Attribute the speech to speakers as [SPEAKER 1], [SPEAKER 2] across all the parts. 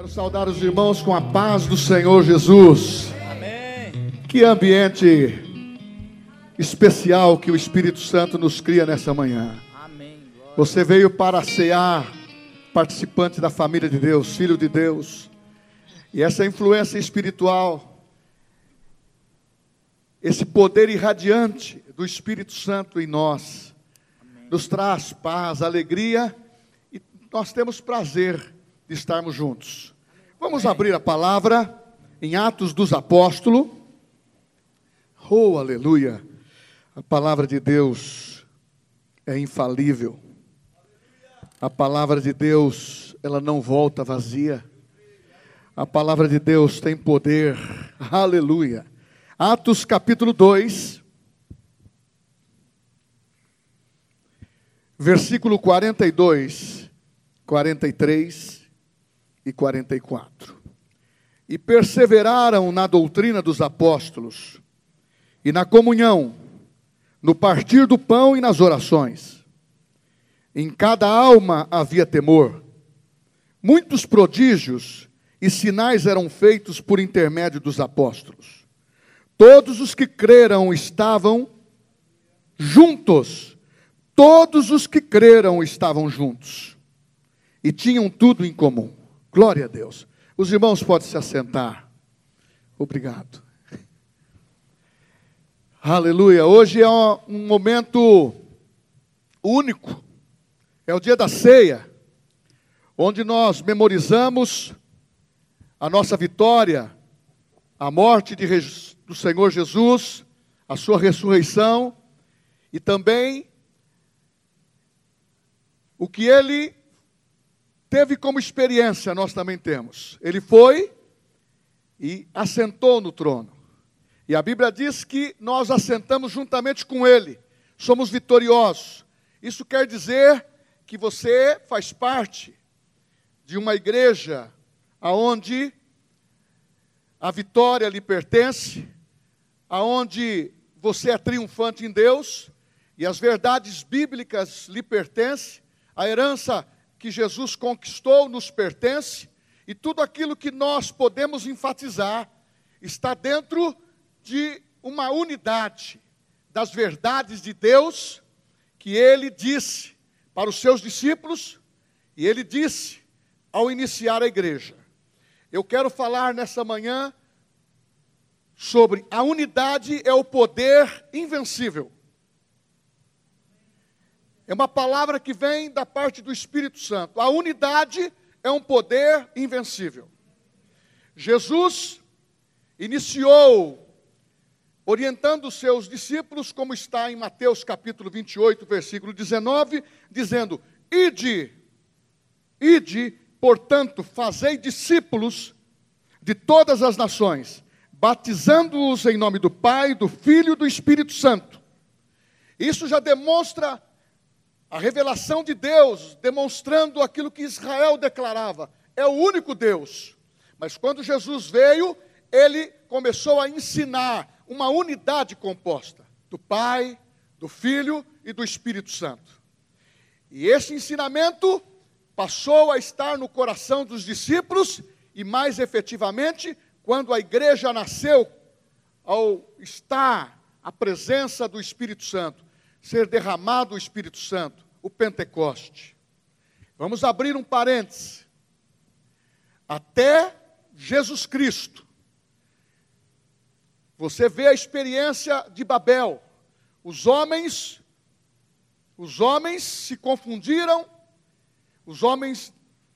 [SPEAKER 1] Quero saudar os irmãos com a paz do Senhor Jesus.
[SPEAKER 2] Amém.
[SPEAKER 1] Que ambiente especial que o Espírito Santo nos cria nessa manhã.
[SPEAKER 2] Amém.
[SPEAKER 1] Você veio para cear, participante da família de Deus, filho de Deus. E essa influência espiritual, esse poder irradiante do Espírito Santo em nós, nos traz paz, alegria e nós temos prazer de estarmos juntos. Vamos abrir a palavra em Atos dos Apóstolos. Oh, aleluia! A palavra de Deus é infalível. A palavra de Deus, ela não volta vazia. A palavra de Deus tem poder. Aleluia. Atos capítulo 2, versículo 42, 43 e 44. E perseveraram na doutrina dos apóstolos, e na comunhão, no partir do pão e nas orações. Em cada alma havia temor. Muitos prodígios e sinais eram feitos por intermédio dos apóstolos. Todos os que creram estavam juntos. Todos os que creram estavam juntos. E tinham tudo em comum. Glória a Deus. Os irmãos podem se assentar. Obrigado. Aleluia. Hoje é um momento único. É o dia da ceia, onde nós memorizamos a nossa vitória, a morte de, do Senhor Jesus, a sua ressurreição e também o que ele teve como experiência, nós também temos. Ele foi e assentou no trono. E a Bíblia diz que nós assentamos juntamente com ele, somos vitoriosos. Isso quer dizer que você faz parte de uma igreja aonde a vitória lhe pertence, aonde você é triunfante em Deus e as verdades bíblicas lhe pertencem, a herança que Jesus conquistou nos pertence e tudo aquilo que nós podemos enfatizar está dentro de uma unidade das verdades de Deus que ele disse para os seus discípulos e ele disse ao iniciar a igreja. Eu quero falar nessa manhã sobre a unidade é o poder invencível. É uma palavra que vem da parte do Espírito Santo. A unidade é um poder invencível. Jesus iniciou orientando os seus discípulos, como está em Mateus capítulo 28, versículo 19, dizendo: Ide, ide, portanto, fazei discípulos de todas as nações, batizando-os em nome do Pai, do Filho e do Espírito Santo. Isso já demonstra a revelação de Deus, demonstrando aquilo que Israel declarava: é o único Deus. Mas quando Jesus veio, ele começou a ensinar uma unidade composta do Pai, do Filho e do Espírito Santo. E esse ensinamento passou a estar no coração dos discípulos e, mais efetivamente, quando a igreja nasceu, ao estar a presença do Espírito Santo, ser derramado o Espírito Santo, o Pentecoste. Vamos abrir um parêntese. Até Jesus Cristo, você vê a experiência de Babel. Os homens, os homens se confundiram, os homens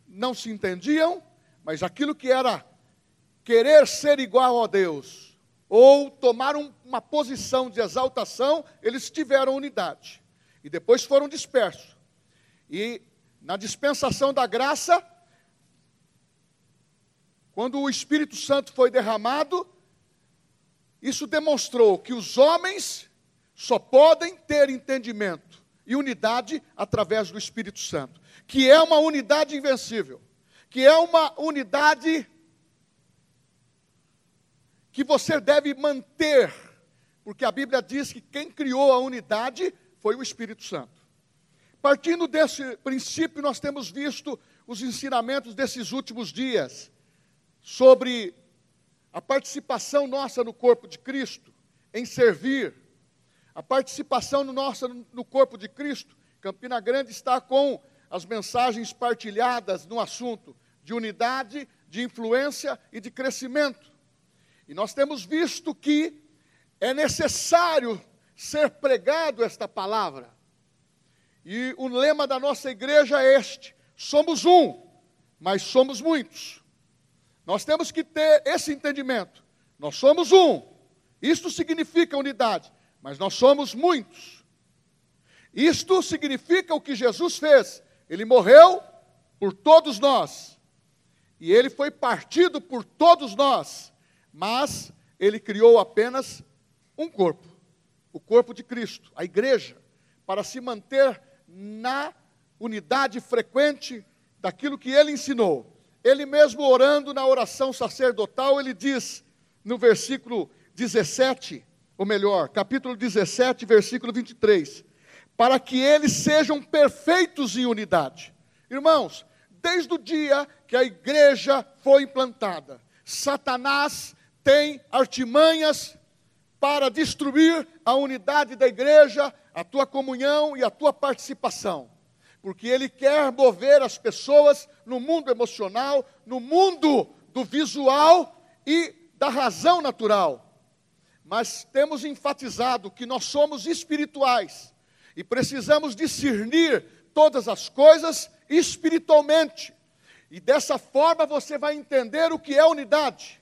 [SPEAKER 1] não se entendiam, mas aquilo que era querer ser igual a Deus, ou tomar um, uma posição de exaltação, eles tiveram unidade. E depois foram dispersos. E na dispensação da graça, quando o Espírito Santo foi derramado, isso demonstrou que os homens só podem ter entendimento e unidade através do Espírito Santo, que é uma unidade invencível, que é uma unidade que você deve manter, porque a Bíblia diz que quem criou a unidade foi o Espírito Santo. Partindo desse princípio, nós temos visto os ensinamentos desses últimos dias, sobre a participação nossa no corpo de Cristo, em servir, a participação nossa no corpo de Cristo. Campina Grande está com as mensagens partilhadas no assunto de unidade, de influência e de crescimento. E nós temos visto que é necessário ser pregado esta palavra. E o lema da nossa igreja é este: somos um, mas somos muitos. Nós temos que ter esse entendimento. Nós somos um. Isto significa unidade, mas nós somos muitos. Isto significa o que Jesus fez. Ele morreu por todos nós. E ele foi partido por todos nós. Mas ele criou apenas um corpo o corpo de Cristo, a igreja, para se manter na unidade frequente daquilo que ele ensinou. Ele mesmo orando na oração sacerdotal, ele diz no versículo 17, ou melhor, capítulo 17, versículo 23, para que eles sejam perfeitos em unidade. Irmãos, desde o dia que a igreja foi implantada, Satanás tem artimanhas para destruir a unidade da igreja, a tua comunhão e a tua participação. Porque ele quer mover as pessoas no mundo emocional, no mundo do visual e da razão natural. Mas temos enfatizado que nós somos espirituais e precisamos discernir todas as coisas espiritualmente. E dessa forma você vai entender o que é unidade.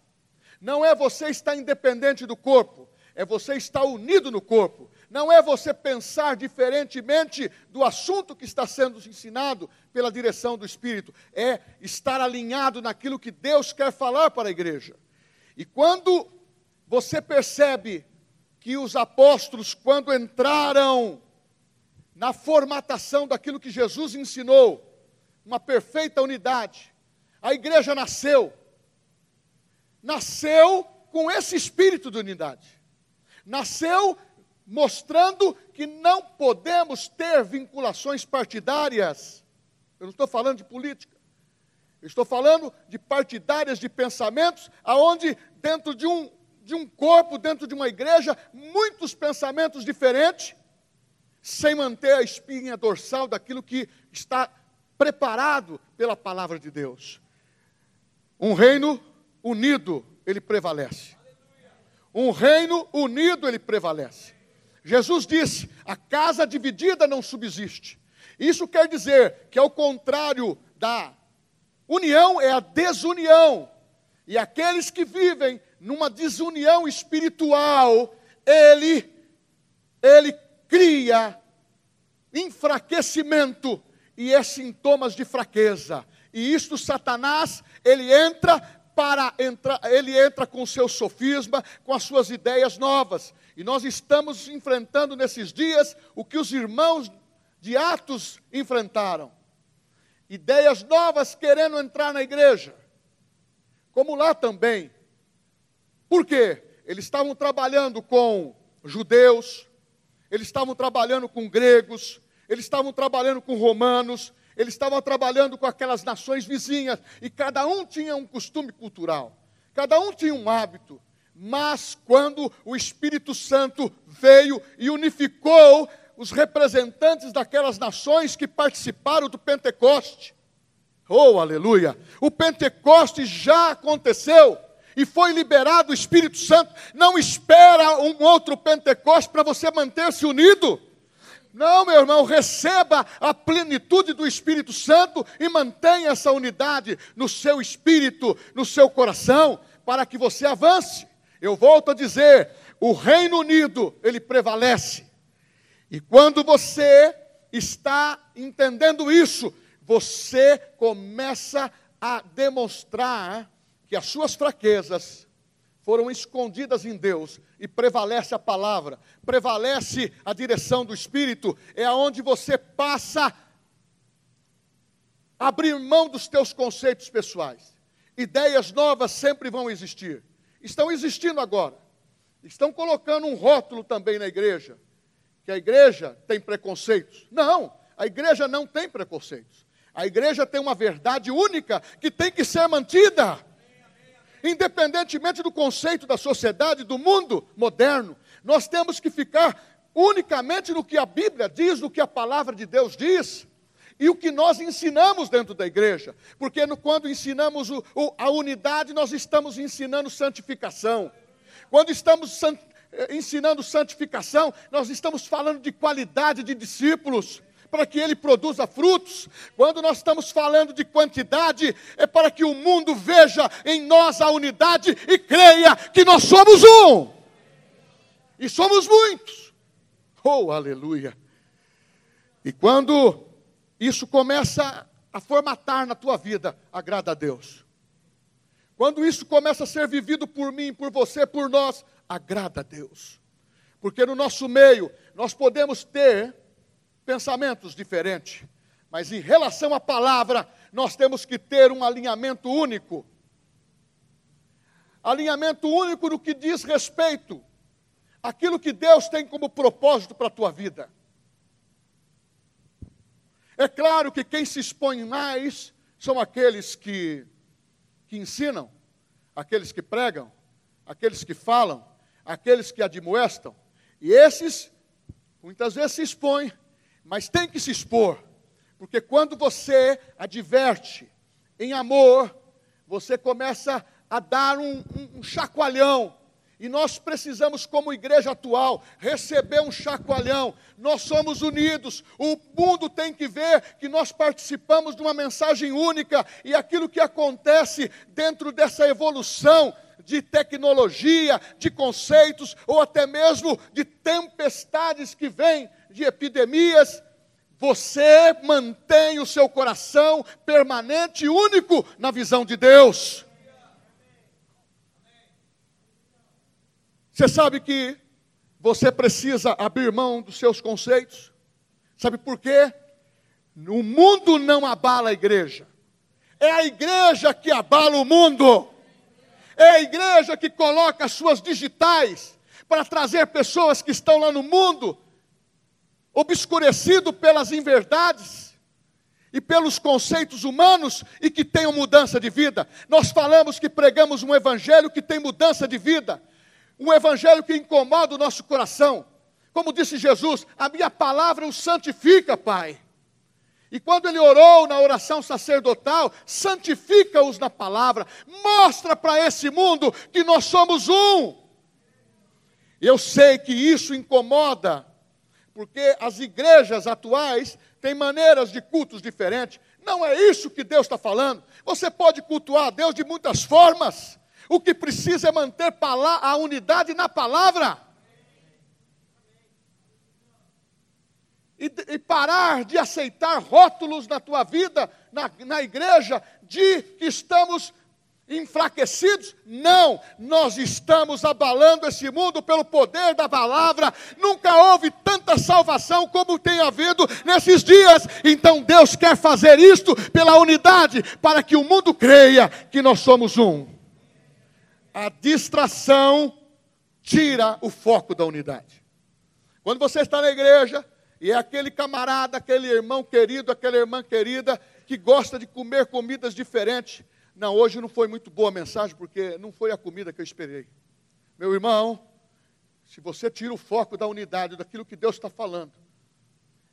[SPEAKER 1] Não é você estar independente do corpo, é você estar unido no corpo. Não é você pensar diferentemente do assunto que está sendo ensinado pela direção do Espírito. É estar alinhado naquilo que Deus quer falar para a igreja. E quando você percebe que os apóstolos, quando entraram na formatação daquilo que Jesus ensinou, uma perfeita unidade, a igreja nasceu. Nasceu com esse espírito de unidade. Nasceu mostrando que não podemos ter vinculações partidárias. Eu não estou falando de política. Eu estou falando de partidárias de pensamentos, aonde dentro de um, de um corpo, dentro de uma igreja, muitos pensamentos diferentes, sem manter a espinha dorsal daquilo que está preparado pela palavra de Deus. Um reino unido, ele prevalece. Um reino unido ele prevalece. Jesus disse: a casa dividida não subsiste. Isso quer dizer que, ao contrário da união, é a desunião. E aqueles que vivem numa desunião espiritual, ele, ele cria enfraquecimento e é sintomas de fraqueza. E isto Satanás, ele entra para entrar, ele entra com o seu sofisma, com as suas ideias novas. E nós estamos enfrentando nesses dias o que os irmãos de Atos enfrentaram. Ideias novas querendo entrar na igreja. Como lá também. Por quê? Eles estavam trabalhando com judeus, eles estavam trabalhando com gregos, eles estavam trabalhando com romanos, eles estavam trabalhando com aquelas nações vizinhas e cada um tinha um costume cultural, cada um tinha um hábito. Mas quando o Espírito Santo veio e unificou os representantes daquelas nações que participaram do Pentecoste, oh aleluia, o Pentecoste já aconteceu e foi liberado o Espírito Santo. Não espera um outro Pentecoste para você manter-se unido. Não, meu irmão, receba a plenitude do Espírito Santo e mantenha essa unidade no seu espírito, no seu coração, para que você avance. Eu volto a dizer, o Reino Unido, ele prevalece. E quando você está entendendo isso, você começa a demonstrar que as suas fraquezas foram escondidas em Deus e prevalece a palavra, prevalece a direção do Espírito, é aonde você passa a abrir mão dos teus conceitos pessoais. Ideias novas sempre vão existir. Estão existindo agora. Estão colocando um rótulo também na igreja, que a igreja tem preconceitos. Não, a igreja não tem preconceitos. A igreja tem uma verdade única que tem que ser mantida. Independentemente do conceito da sociedade, do mundo moderno, nós temos que ficar unicamente no que a Bíblia diz, no que a palavra de Deus diz. E o que nós ensinamos dentro da igreja, porque no, quando ensinamos o, o, a unidade, nós estamos ensinando santificação. Quando estamos san, eh, ensinando santificação, nós estamos falando de qualidade de discípulos para que ele produza frutos. Quando nós estamos falando de quantidade, é para que o mundo veja em nós a unidade e creia que nós somos um. E somos muitos. Oh, aleluia. E quando isso começa a formatar na tua vida, agrada a Deus. Quando isso começa a ser vivido por mim, por você, por nós, agrada a Deus. Porque no nosso meio nós podemos ter pensamentos diferentes, mas em relação à palavra, nós temos que ter um alinhamento único. Alinhamento único no que diz respeito àquilo que Deus tem como propósito para a tua vida. É claro que quem se expõe mais são aqueles que, que ensinam, aqueles que pregam, aqueles que falam, aqueles que admoestam. E esses, muitas vezes, se expõem mas tem que se expor, porque quando você adverte em amor, você começa a dar um, um, um chacoalhão. E nós precisamos, como igreja atual, receber um chacoalhão. Nós somos unidos. O mundo tem que ver que nós participamos de uma mensagem única. E aquilo que acontece dentro dessa evolução de tecnologia, de conceitos, ou até mesmo de tempestades que vêm de epidemias, você mantém o seu coração permanente e único na visão de Deus. Você sabe que você precisa abrir mão dos seus conceitos? Sabe por quê? O mundo não abala a igreja. É a igreja que abala o mundo. É a igreja que coloca as suas digitais para trazer pessoas que estão lá no mundo obscurecido pelas inverdades e pelos conceitos humanos e que tenham mudança de vida. Nós falamos que pregamos um evangelho que tem mudança de vida, um evangelho que incomoda o nosso coração. Como disse Jesus, a minha palavra o santifica, Pai. E quando ele orou na oração sacerdotal, santifica-os na palavra, mostra para esse mundo que nós somos um. Eu sei que isso incomoda porque as igrejas atuais têm maneiras de cultos diferentes. Não é isso que Deus está falando. Você pode cultuar a Deus de muitas formas. O que precisa é manter a unidade na palavra. E, e parar de aceitar rótulos na tua vida, na, na igreja, de que estamos enfraquecidos? Não, nós estamos abalando esse mundo pelo poder da palavra. Nunca houve tanta salvação como tem havido nesses dias. Então Deus quer fazer isto pela unidade, para que o mundo creia que nós somos um. A distração tira o foco da unidade. Quando você está na igreja e é aquele camarada, aquele irmão querido, aquela irmã querida que gosta de comer comidas diferentes, não, hoje não foi muito boa a mensagem, porque não foi a comida que eu esperei. Meu irmão, se você tira o foco da unidade, daquilo que Deus está falando,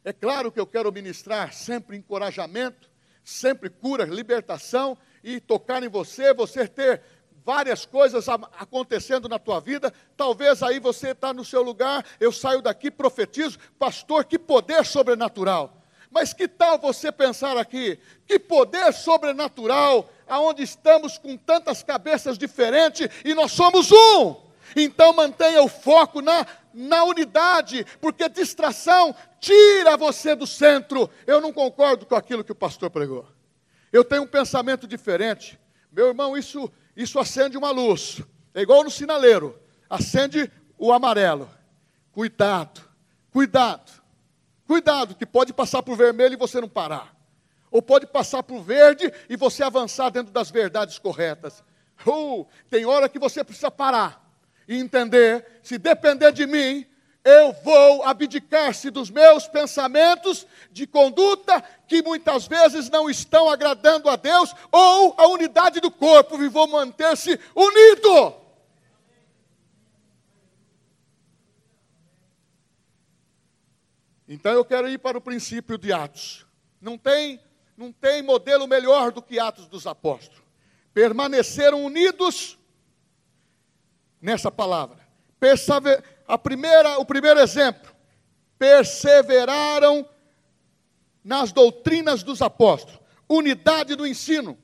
[SPEAKER 1] é claro que eu quero ministrar sempre encorajamento, sempre cura, libertação e tocar em você, você ter várias coisas acontecendo na tua vida. Talvez aí você está no seu lugar, eu saio daqui, profetizo, pastor, que poder sobrenatural. Mas que tal você pensar aqui? Que poder sobrenatural, aonde estamos com tantas cabeças diferentes e nós somos um. Então mantenha o foco na, na unidade, porque distração tira você do centro. Eu não concordo com aquilo que o pastor pregou. Eu tenho um pensamento diferente. Meu irmão, isso, isso acende uma luz. É igual no sinaleiro. Acende o amarelo. Cuidado, cuidado. Cuidado, que pode passar por vermelho e você não parar. Ou pode passar por verde e você avançar dentro das verdades corretas. Uh, tem hora que você precisa parar e entender, se depender de mim, eu vou abdicar-se dos meus pensamentos de conduta que muitas vezes não estão agradando a Deus ou a unidade do corpo e vou manter-se unido. Então eu quero ir para o princípio de Atos. Não tem, não tem modelo melhor do que Atos dos Apóstolos. Permaneceram unidos nessa palavra. Persever, a primeira, o primeiro exemplo, perseveraram nas doutrinas dos apóstolos, unidade do ensino,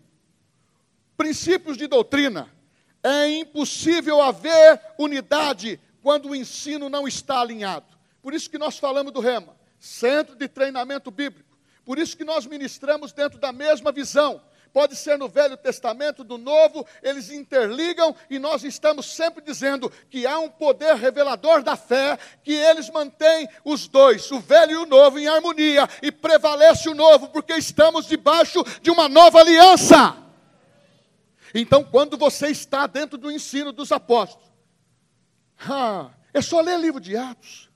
[SPEAKER 1] princípios de doutrina. É impossível haver unidade quando o ensino não está alinhado. Por isso que nós falamos do Rema, Centro de Treinamento Bíblico. Por isso que nós ministramos dentro da mesma visão pode ser no Velho Testamento, do Novo, eles interligam e nós estamos sempre dizendo que há um poder revelador da fé, que eles mantêm os dois, o velho e o novo, em harmonia, e prevalece o novo, porque estamos debaixo de uma nova aliança. Então, quando você está dentro do ensino dos apóstolos, ah, é só ler livro de Atos,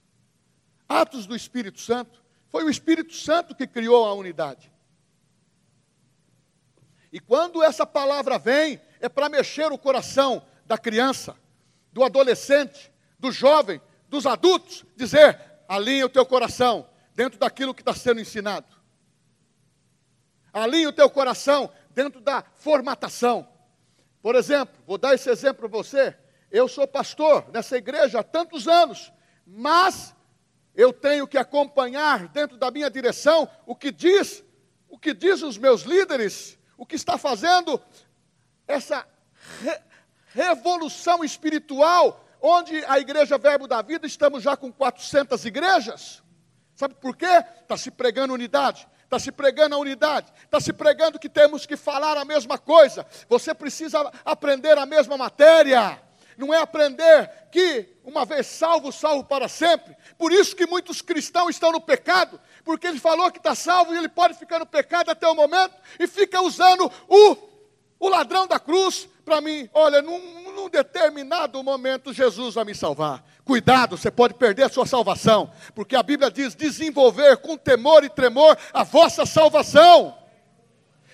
[SPEAKER 1] Atos do Espírito Santo. Foi o Espírito Santo que criou a unidade. E quando essa palavra vem, é para mexer o coração da criança, do adolescente, do jovem, dos adultos, dizer: alinha o teu coração dentro daquilo que está sendo ensinado. Alinha o teu coração dentro da formatação. Por exemplo, vou dar esse exemplo para você. Eu sou pastor nessa igreja há tantos anos, mas eu tenho que acompanhar dentro da minha direção o que diz, o que diz os meus líderes o que está fazendo essa re revolução espiritual, onde a Igreja Verbo da Vida, estamos já com 400 igrejas. Sabe por quê? Está se pregando unidade. Está se pregando a unidade, está se pregando que temos que falar a mesma coisa. Você precisa aprender a mesma matéria não é aprender que uma vez salvo, salvo para sempre. Por isso que muitos cristãos estão no pecado, porque ele falou que está salvo e ele pode ficar no pecado até o momento e fica usando o, o ladrão da cruz para mim. Olha, num, num determinado momento Jesus vai me salvar. Cuidado, você pode perder a sua salvação, porque a Bíblia diz: desenvolver com temor e tremor a vossa salvação.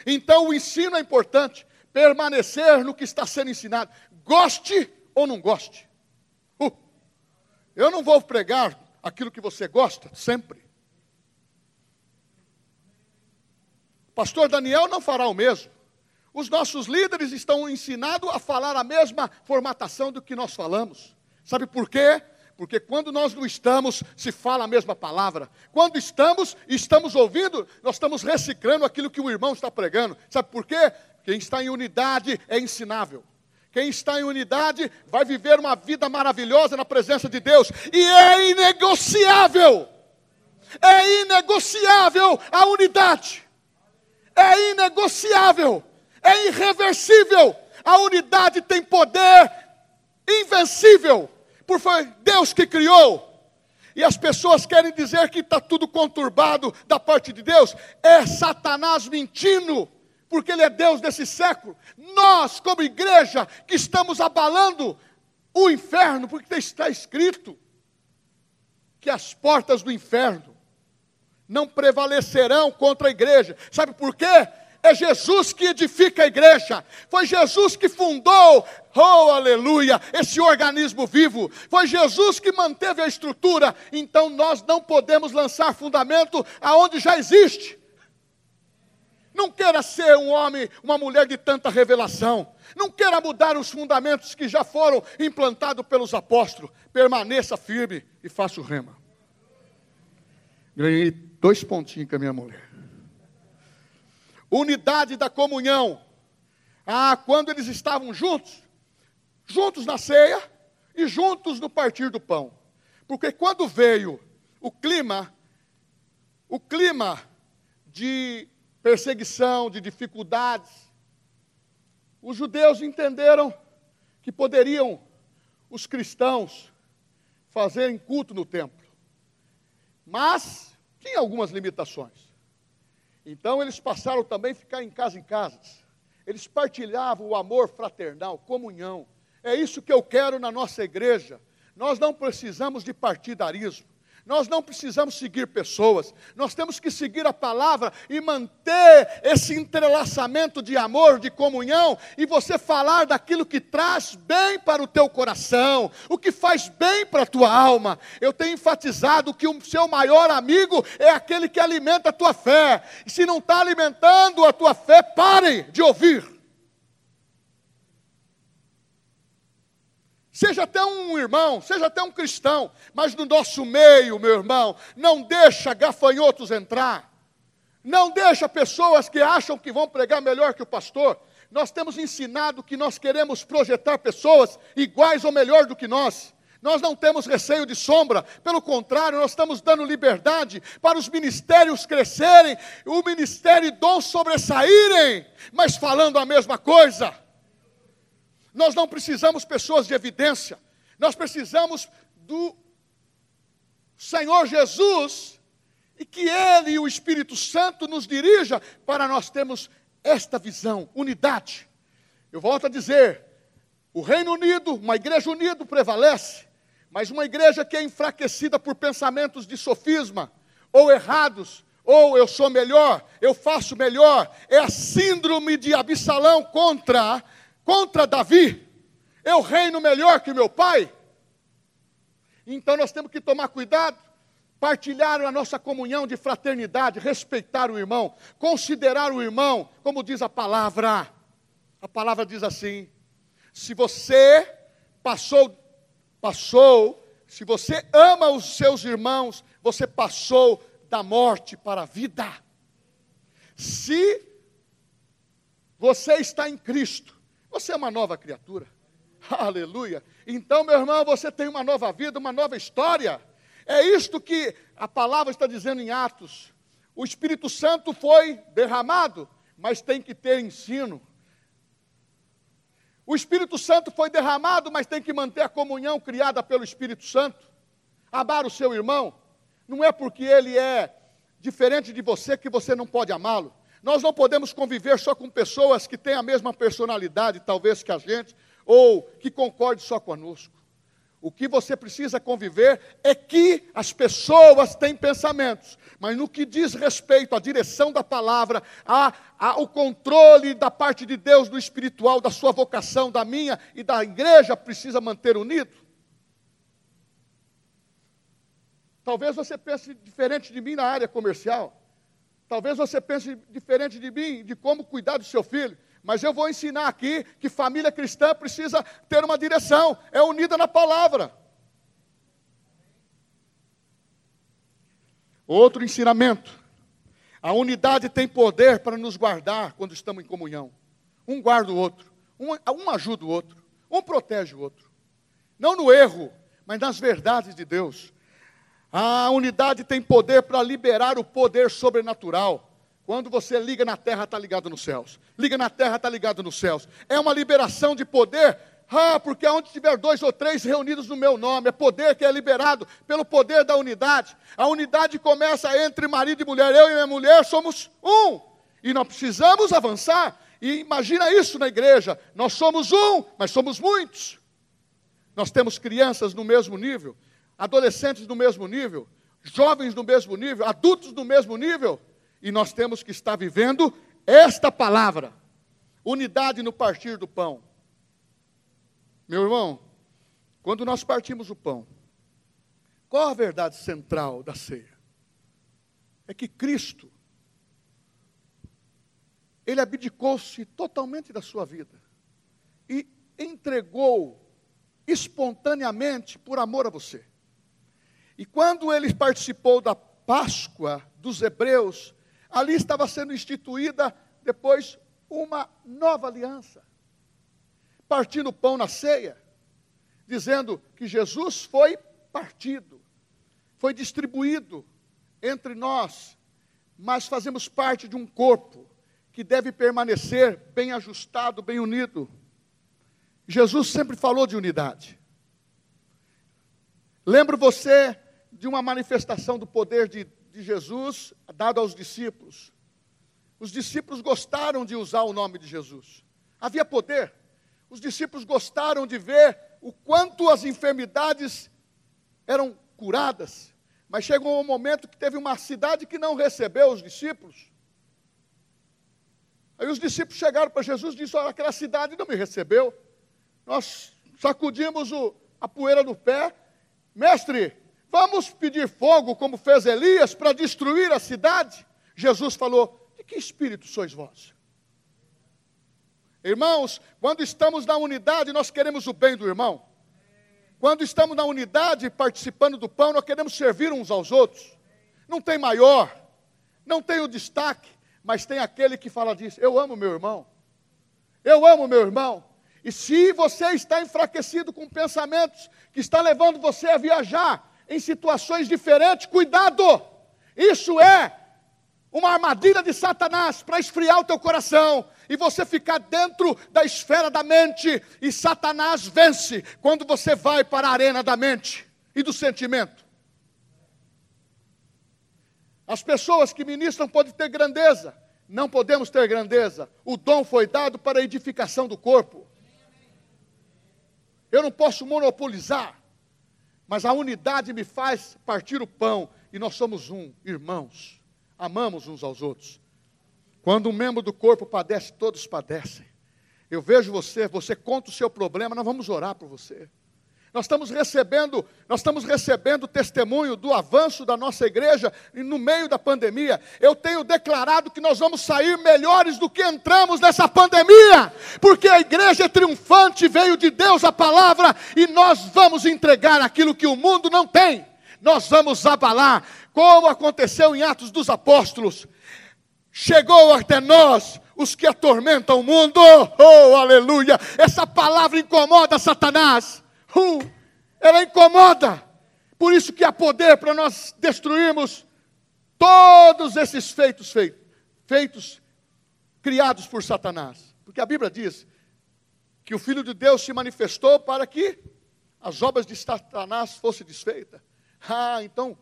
[SPEAKER 1] Então o ensino é importante, permanecer no que está sendo ensinado. Goste ou não goste. Uh, eu não vou pregar aquilo que você gosta, sempre. Pastor Daniel não fará o mesmo. Os nossos líderes estão ensinados a falar a mesma formatação do que nós falamos. Sabe por quê? Porque quando nós não estamos, se fala a mesma palavra. Quando estamos, estamos ouvindo, nós estamos reciclando aquilo que o irmão está pregando. Sabe por quê? Quem está em unidade é ensinável. Quem está em unidade vai viver uma vida maravilhosa na presença de Deus, e é inegociável, é inegociável a unidade, é inegociável, é irreversível. A unidade tem poder invencível, por foi Deus que criou. E as pessoas querem dizer que está tudo conturbado da parte de Deus, é Satanás mentindo porque Ele é Deus desse século. Nós, como igreja, que estamos abalando o inferno, porque está escrito que as portas do inferno não prevalecerão contra a igreja. Sabe por quê? É Jesus que edifica a igreja. Foi Jesus que fundou, oh aleluia, esse organismo vivo. Foi Jesus que manteve a estrutura. Então nós não podemos lançar fundamento aonde já existe. Não queira ser um homem, uma mulher de tanta revelação. Não queira mudar os fundamentos que já foram implantados pelos apóstolos. Permaneça firme e faça o rema. Ganhei dois pontinhos com a minha mulher. Unidade da comunhão. Ah, quando eles estavam juntos, juntos na ceia e juntos no partir do pão. Porque quando veio o clima, o clima de perseguição, de dificuldades. Os judeus entenderam que poderiam os cristãos fazerem culto no templo, mas tinha algumas limitações. Então eles passaram também a ficar em casa em casas. Eles partilhavam o amor fraternal, comunhão. É isso que eu quero na nossa igreja. Nós não precisamos de partidarismo. Nós não precisamos seguir pessoas, nós temos que seguir a palavra e manter esse entrelaçamento de amor, de comunhão, e você falar daquilo que traz bem para o teu coração, o que faz bem para a tua alma. Eu tenho enfatizado que o seu maior amigo é aquele que alimenta a tua fé, e se não está alimentando a tua fé, pare de ouvir. Seja até um irmão, seja até um cristão, mas no nosso meio, meu irmão, não deixa gafanhotos entrar. Não deixa pessoas que acham que vão pregar melhor que o pastor. Nós temos ensinado que nós queremos projetar pessoas iguais ou melhor do que nós. Nós não temos receio de sombra, pelo contrário, nós estamos dando liberdade para os ministérios crescerem, o ministério e dons sobressaírem, mas falando a mesma coisa. Nós não precisamos pessoas de evidência, nós precisamos do Senhor Jesus e que Ele e o Espírito Santo nos dirija para nós termos esta visão, unidade. Eu volto a dizer: o Reino Unido, uma igreja unida prevalece, mas uma igreja que é enfraquecida por pensamentos de sofisma ou errados, ou eu sou melhor, eu faço melhor, é a síndrome de Absalão contra contra Davi. Eu reino melhor que meu pai. Então nós temos que tomar cuidado, partilhar a nossa comunhão de fraternidade, respeitar o irmão, considerar o irmão, como diz a palavra. A palavra diz assim: se você passou, passou, se você ama os seus irmãos, você passou da morte para a vida. Se você está em Cristo, você é uma nova criatura. Aleluia. Então, meu irmão, você tem uma nova vida, uma nova história. É isto que a palavra está dizendo em Atos. O Espírito Santo foi derramado, mas tem que ter ensino. O Espírito Santo foi derramado, mas tem que manter a comunhão criada pelo Espírito Santo. Amar o seu irmão, não é porque ele é diferente de você que você não pode amá-lo. Nós não podemos conviver só com pessoas que têm a mesma personalidade, talvez, que a gente, ou que concorde só conosco. O que você precisa conviver é que as pessoas têm pensamentos, mas no que diz respeito à direção da palavra, a, a, o controle da parte de Deus, do espiritual, da sua vocação, da minha e da igreja, precisa manter unido. Talvez você pense diferente de mim na área comercial. Talvez você pense diferente de mim, de como cuidar do seu filho. Mas eu vou ensinar aqui que família cristã precisa ter uma direção, é unida na palavra. Outro ensinamento. A unidade tem poder para nos guardar quando estamos em comunhão. Um guarda o outro, um, um ajuda o outro, um protege o outro. Não no erro, mas nas verdades de Deus. A unidade tem poder para liberar o poder sobrenatural. Quando você liga na terra, está ligado nos céus. Liga na terra, está ligado nos céus. É uma liberação de poder. Ah, porque onde tiver dois ou três reunidos no meu nome, é poder que é liberado pelo poder da unidade. A unidade começa entre marido e mulher. Eu e minha mulher somos um. E nós precisamos avançar. E imagina isso na igreja. Nós somos um, mas somos muitos. Nós temos crianças no mesmo nível adolescentes do mesmo nível, jovens do mesmo nível, adultos do mesmo nível, e nós temos que estar vivendo esta palavra, unidade no partir do pão. Meu irmão, quando nós partimos o pão, qual a verdade central da ceia? É que Cristo, Ele abdicou-se totalmente da sua vida e entregou espontaneamente por amor a você. E quando ele participou da Páscoa dos hebreus, ali estava sendo instituída depois uma nova aliança. Partindo o pão na ceia, dizendo que Jesus foi partido, foi distribuído entre nós, mas fazemos parte de um corpo que deve permanecer bem ajustado, bem unido. Jesus sempre falou de unidade. Lembro você de uma manifestação do poder de, de Jesus dado aos discípulos. Os discípulos gostaram de usar o nome de Jesus. Havia poder. Os discípulos gostaram de ver o quanto as enfermidades eram curadas. Mas chegou um momento que teve uma cidade que não recebeu os discípulos. Aí os discípulos chegaram para Jesus e disseram: aquela cidade não me recebeu. Nós sacudimos o, a poeira do pé. Mestre, vamos pedir fogo, como fez Elias, para destruir a cidade? Jesus falou: De que espírito sois vós? Irmãos, quando estamos na unidade, nós queremos o bem do irmão. Quando estamos na unidade, participando do pão, nós queremos servir uns aos outros. Não tem maior, não tem o destaque, mas tem aquele que fala disso: Eu amo meu irmão. Eu amo meu irmão. E se você está enfraquecido com pensamentos que está levando você a viajar em situações diferentes, cuidado! Isso é uma armadilha de Satanás para esfriar o teu coração e você ficar dentro da esfera da mente e Satanás vence quando você vai para a arena da mente e do sentimento. As pessoas que ministram podem ter grandeza, não podemos ter grandeza. O dom foi dado para a edificação do corpo. Eu não posso monopolizar, mas a unidade me faz partir o pão e nós somos um, irmãos amamos uns aos outros. Quando um membro do corpo padece, todos padecem. Eu vejo você, você conta o seu problema, nós vamos orar por você. Nós estamos recebendo, nós estamos recebendo testemunho do avanço da nossa igreja no meio da pandemia. Eu tenho declarado que nós vamos sair melhores do que entramos nessa pandemia, porque a igreja é triunfante, veio de Deus a palavra e nós vamos entregar aquilo que o mundo não tem. Nós vamos abalar como aconteceu em Atos dos Apóstolos. Chegou até nós os que atormentam o mundo. Oh, aleluia! Essa palavra incomoda Satanás. Uh, ela incomoda. Por isso que há poder para nós destruirmos todos esses feitos feitos, feitos criados por Satanás. Porque a Bíblia diz que o Filho de Deus se manifestou para que as obras de Satanás fossem desfeitas. Ah, então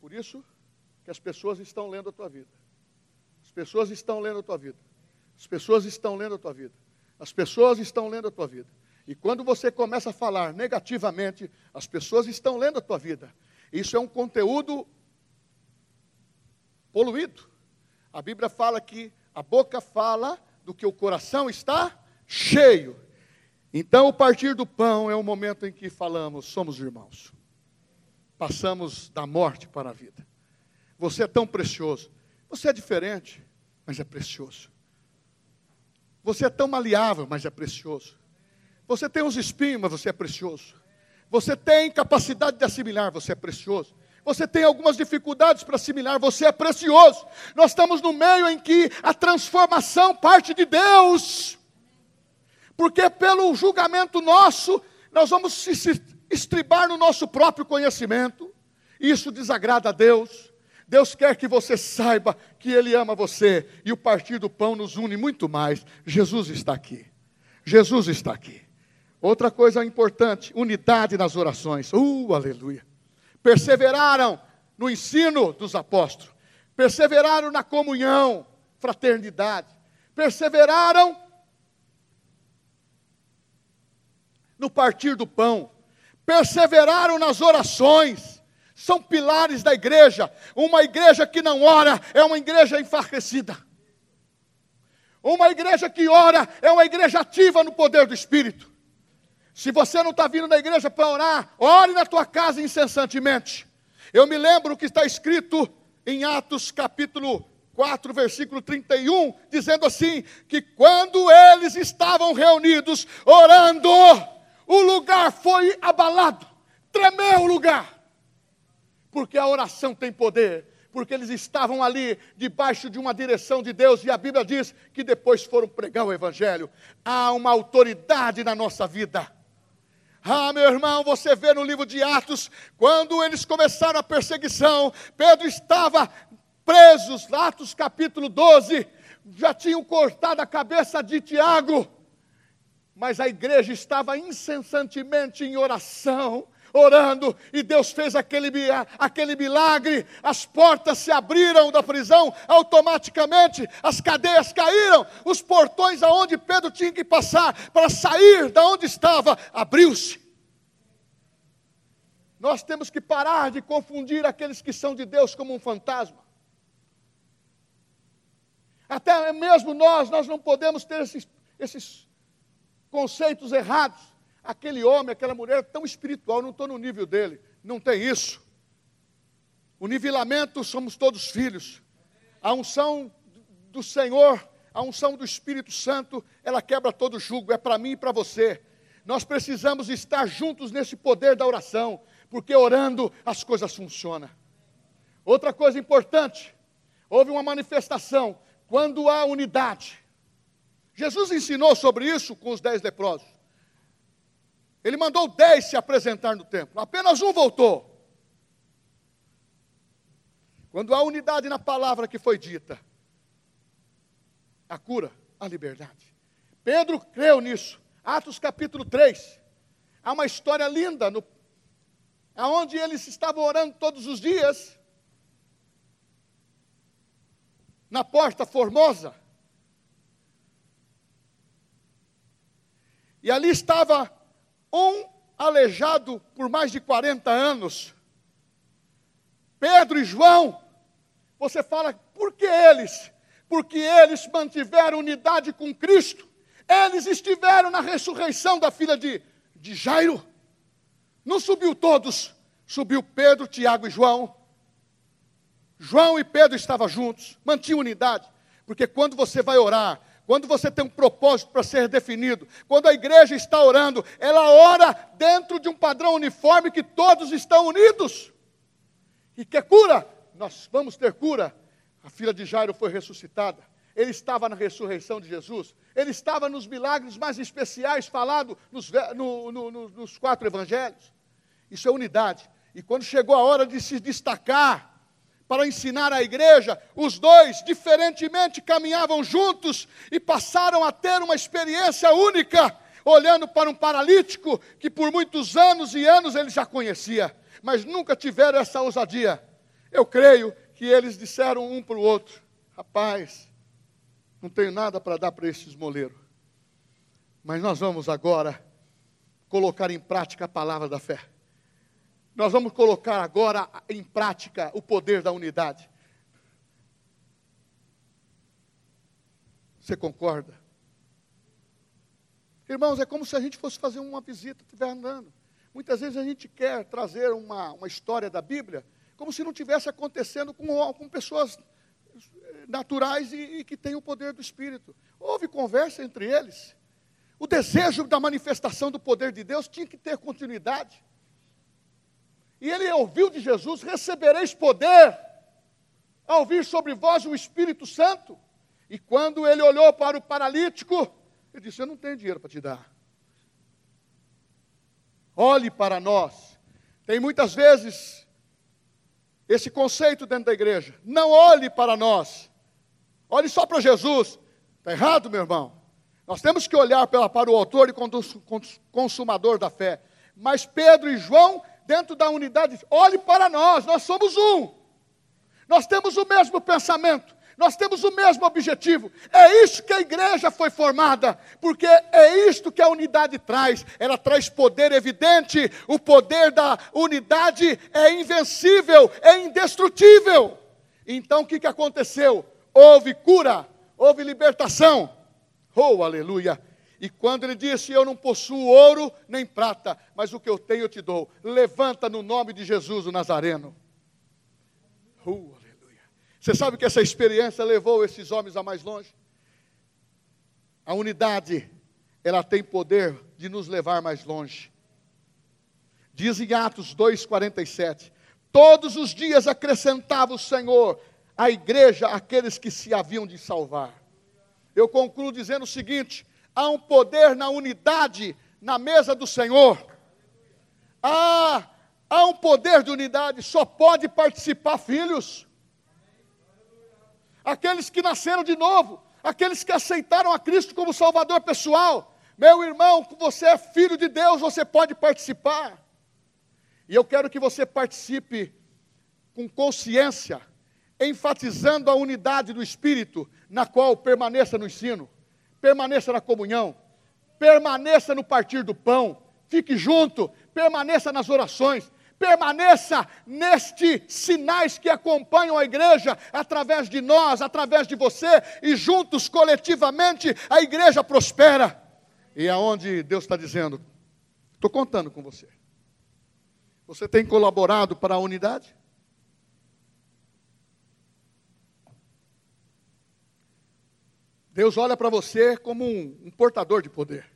[SPEAKER 1] por isso que as pessoas estão lendo a tua vida. As pessoas estão lendo a tua vida. As pessoas estão lendo a tua vida. As pessoas estão lendo a tua vida. E quando você começa a falar negativamente, as pessoas estão lendo a tua vida. Isso é um conteúdo poluído. A Bíblia fala que a boca fala do que o coração está cheio. Então, o partir do pão é o momento em que falamos, somos irmãos passamos da morte para a vida. Você é tão precioso. Você é diferente, mas é precioso. Você é tão maleável, mas é precioso. Você tem uns espinhos, mas você é precioso. Você tem capacidade de assimilar, você é precioso. Você tem algumas dificuldades para assimilar, você é precioso. Nós estamos no meio em que a transformação parte de Deus. Porque pelo julgamento nosso, nós vamos estribar no nosso próprio conhecimento. Isso desagrada a Deus. Deus quer que você saiba que Ele ama você e o partir do pão nos une muito mais. Jesus está aqui. Jesus está aqui. Outra coisa importante: unidade nas orações. Uh, aleluia. Perseveraram no ensino dos apóstolos, perseveraram na comunhão, fraternidade, perseveraram no partir do pão, perseveraram nas orações, são pilares da igreja. Uma igreja que não ora é uma igreja enfraquecida. Uma igreja que ora é uma igreja ativa no poder do Espírito. Se você não está vindo na igreja para orar, ore na tua casa incessantemente. Eu me lembro que está escrito em Atos capítulo 4, versículo 31, dizendo assim: que quando eles estavam reunidos orando, o lugar foi abalado, tremeu o lugar, porque a oração tem poder, porque eles estavam ali debaixo de uma direção de Deus, e a Bíblia diz que depois foram pregar o Evangelho. Há uma autoridade na nossa vida. Ah, meu irmão, você vê no livro de Atos, quando eles começaram a perseguição, Pedro estava preso, Atos capítulo 12, já tinham cortado a cabeça de Tiago, mas a igreja estava incessantemente em oração, orando, e Deus fez aquele, aquele milagre, as portas se abriram da prisão, automaticamente as cadeias caíram, os portões aonde Pedro tinha que passar para sair da onde estava, abriu-se. Nós temos que parar de confundir aqueles que são de Deus como um fantasma. Até mesmo nós, nós não podemos ter esses, esses conceitos errados. Aquele homem, aquela mulher tão espiritual, não estou no nível dele. Não tem isso. O nivelamento somos todos filhos. A unção do Senhor, a unção do Espírito Santo, ela quebra todo jugo, é para mim e para você. Nós precisamos estar juntos nesse poder da oração porque orando as coisas funcionam. Outra coisa importante, houve uma manifestação quando há unidade. Jesus ensinou sobre isso com os dez leprosos. Ele mandou dez se apresentar no templo, apenas um voltou. Quando há unidade na palavra que foi dita, a cura, a liberdade. Pedro creu nisso. Atos capítulo 3. Há uma história linda no aonde eles estavam orando todos os dias, na porta formosa. E ali estava um aleijado por mais de 40 anos. Pedro e João, você fala, por que eles? Porque eles mantiveram unidade com Cristo. Eles estiveram na ressurreição da filha de, de Jairo. Não subiu todos, subiu Pedro, Tiago e João. João e Pedro estavam juntos, mantinham unidade, porque quando você vai orar, quando você tem um propósito para ser definido, quando a igreja está orando, ela ora dentro de um padrão uniforme que todos estão unidos. E quer cura? Nós vamos ter cura. A filha de Jairo foi ressuscitada. Ele estava na ressurreição de Jesus. Ele estava nos milagres mais especiais falados nos, no, no, no, nos quatro evangelhos. Isso é unidade. E quando chegou a hora de se destacar para ensinar a igreja, os dois, diferentemente, caminhavam juntos e passaram a ter uma experiência única, olhando para um paralítico que por muitos anos e anos ele já conhecia, mas nunca tiveram essa ousadia. Eu creio que eles disseram um para o outro: rapaz, não tenho nada para dar para esses moleiros, mas nós vamos agora colocar em prática a palavra da fé. Nós vamos colocar agora em prática o poder da unidade. Você concorda? Irmãos, é como se a gente fosse fazer uma visita, estiver andando. Muitas vezes a gente quer trazer uma, uma história da Bíblia como se não tivesse acontecendo com, com pessoas naturais e, e que têm o poder do Espírito. Houve conversa entre eles. O desejo da manifestação do poder de Deus tinha que ter continuidade. E ele ouviu de Jesus: recebereis poder ao vir sobre vós o Espírito Santo. E quando ele olhou para o paralítico, ele disse: Eu não tenho dinheiro para te dar. Olhe para nós. Tem muitas vezes esse conceito dentro da igreja. Não olhe para nós. Olhe só para Jesus. Está errado, meu irmão. Nós temos que olhar para o autor e consumador da fé. Mas Pedro e João dentro da unidade, olhe para nós, nós somos um. Nós temos o mesmo pensamento, nós temos o mesmo objetivo. É isso que a igreja foi formada, porque é isto que a unidade traz. Ela traz poder evidente, o poder da unidade é invencível, é indestrutível. Então o que, que aconteceu? Houve cura, houve libertação. Oh, aleluia! E quando ele disse: Eu não possuo ouro nem prata, mas o que eu tenho eu te dou. Levanta no nome de Jesus o Nazareno. Uh, aleluia. Você sabe que essa experiência levou esses homens a mais longe? A unidade, ela tem poder de nos levar mais longe. Diz em Atos 2,47: Todos os dias acrescentava o Senhor à igreja aqueles que se haviam de salvar. Eu concluo dizendo o seguinte: há um poder na unidade na mesa do Senhor. Há, há um poder de unidade, só pode participar filhos. Aqueles que nasceram de novo, aqueles que aceitaram a Cristo como Salvador pessoal. Meu irmão, você é filho de Deus, você pode participar. E eu quero que você participe com consciência, enfatizando a unidade do Espírito, na qual permaneça no ensino, permaneça na comunhão, permaneça no partir do pão, fique junto, permaneça nas orações, permaneça nestes sinais que acompanham a igreja, através de nós, através de você, e juntos, coletivamente, a igreja prospera. E aonde Deus está dizendo, estou contando com você. Você tem colaborado para a unidade? Deus olha para você como um, um portador de poder.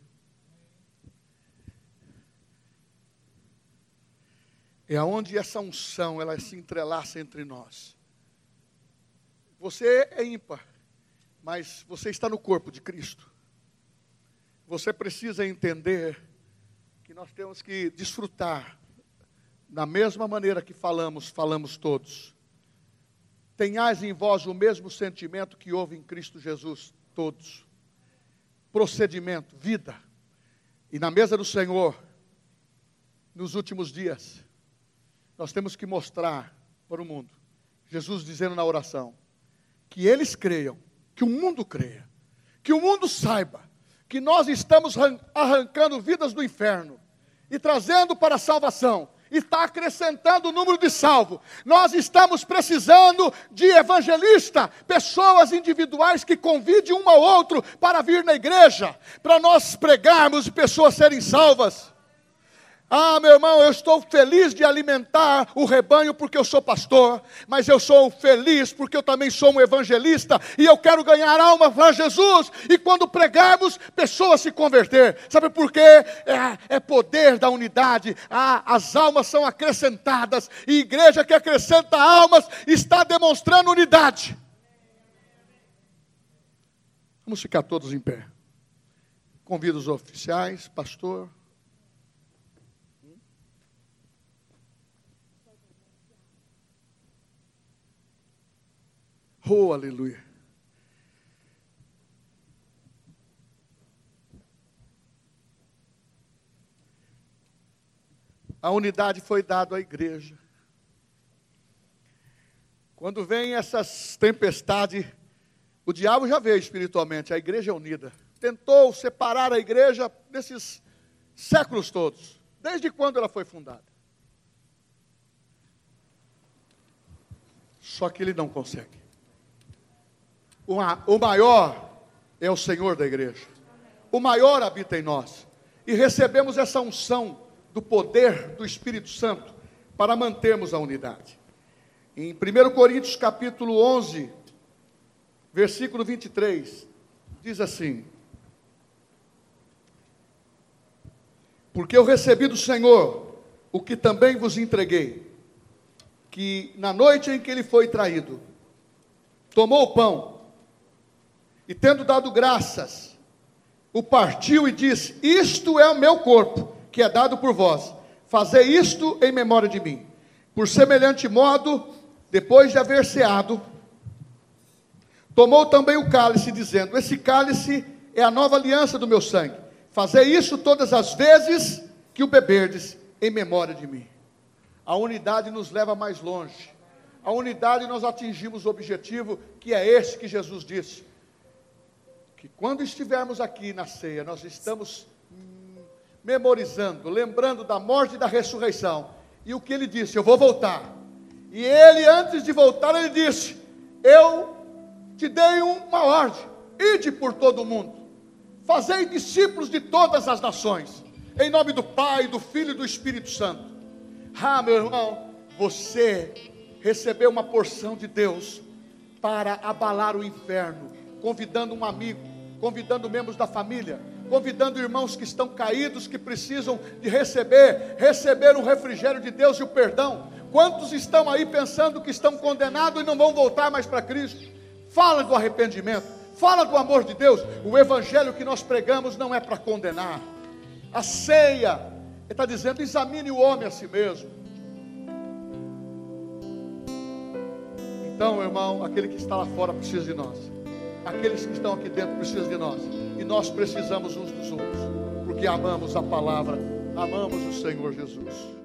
[SPEAKER 1] É aonde essa unção ela se entrelaça entre nós. Você é ímpar, mas você está no corpo de Cristo. Você precisa entender que nós temos que desfrutar da mesma maneira que falamos, falamos todos. Tenhais em vós o mesmo sentimento que houve em Cristo Jesus, todos. Procedimento, vida. E na mesa do Senhor, nos últimos dias, nós temos que mostrar para o mundo, Jesus dizendo na oração, que eles creiam, que o mundo creia, que o mundo saiba que nós estamos arrancando vidas do inferno e trazendo para a salvação, está acrescentando o número de salvo. Nós estamos precisando de evangelista, pessoas individuais que convidem um ao outro para vir na igreja, para nós pregarmos e pessoas serem salvas. Ah, meu irmão, eu estou feliz de alimentar o rebanho porque eu sou pastor, mas eu sou feliz porque eu também sou um evangelista e eu quero ganhar alma para Jesus. E quando pregarmos, pessoas se converter. Sabe por quê? É, é poder da unidade. Ah, as almas são acrescentadas e igreja que acrescenta almas está demonstrando unidade. Vamos ficar todos em pé. Convido os oficiais, pastor. Oh, aleluia. A unidade foi dada à igreja. Quando vem essas tempestades, o diabo já veio espiritualmente, a igreja é unida. Tentou separar a igreja nesses séculos todos, desde quando ela foi fundada. Só que ele não consegue o maior é o Senhor da igreja. O maior habita em nós. E recebemos essa unção do poder do Espírito Santo para mantermos a unidade. Em 1 Coríntios capítulo 11, versículo 23, diz assim: Porque eu recebi do Senhor o que também vos entreguei, que na noite em que ele foi traído, tomou o pão, e tendo dado graças, o partiu e disse: Isto é o meu corpo, que é dado por vós. Fazei isto em memória de mim. Por semelhante modo, depois de haver ceado, tomou também o cálice, dizendo: Esse cálice é a nova aliança do meu sangue. Fazei isso todas as vezes que o beberdes em memória de mim. A unidade nos leva mais longe. A unidade nós atingimos o objetivo que é esse que Jesus disse que quando estivermos aqui na ceia, nós estamos memorizando, lembrando da morte e da ressurreição. E o que ele disse: Eu vou voltar. E ele, antes de voltar, ele disse: Eu te dei uma ordem, ide por todo o mundo, fazei discípulos de todas as nações, em nome do Pai, do Filho e do Espírito Santo. Ah, meu irmão, você recebeu uma porção de Deus para abalar o inferno, convidando um amigo, convidando membros da família, convidando irmãos que estão caídos, que precisam de receber, receber o refrigério de Deus e o perdão. Quantos estão aí pensando que estão condenados e não vão voltar mais para Cristo? Fala do arrependimento, fala do amor de Deus. O evangelho que nós pregamos não é para condenar. A ceia, ele está dizendo: examine o homem a si mesmo. Então, irmão, aquele que está lá fora precisa de nós aqueles que estão aqui dentro precisam de nós. E nós precisamos uns dos outros, porque amamos a palavra, amamos o Senhor Jesus.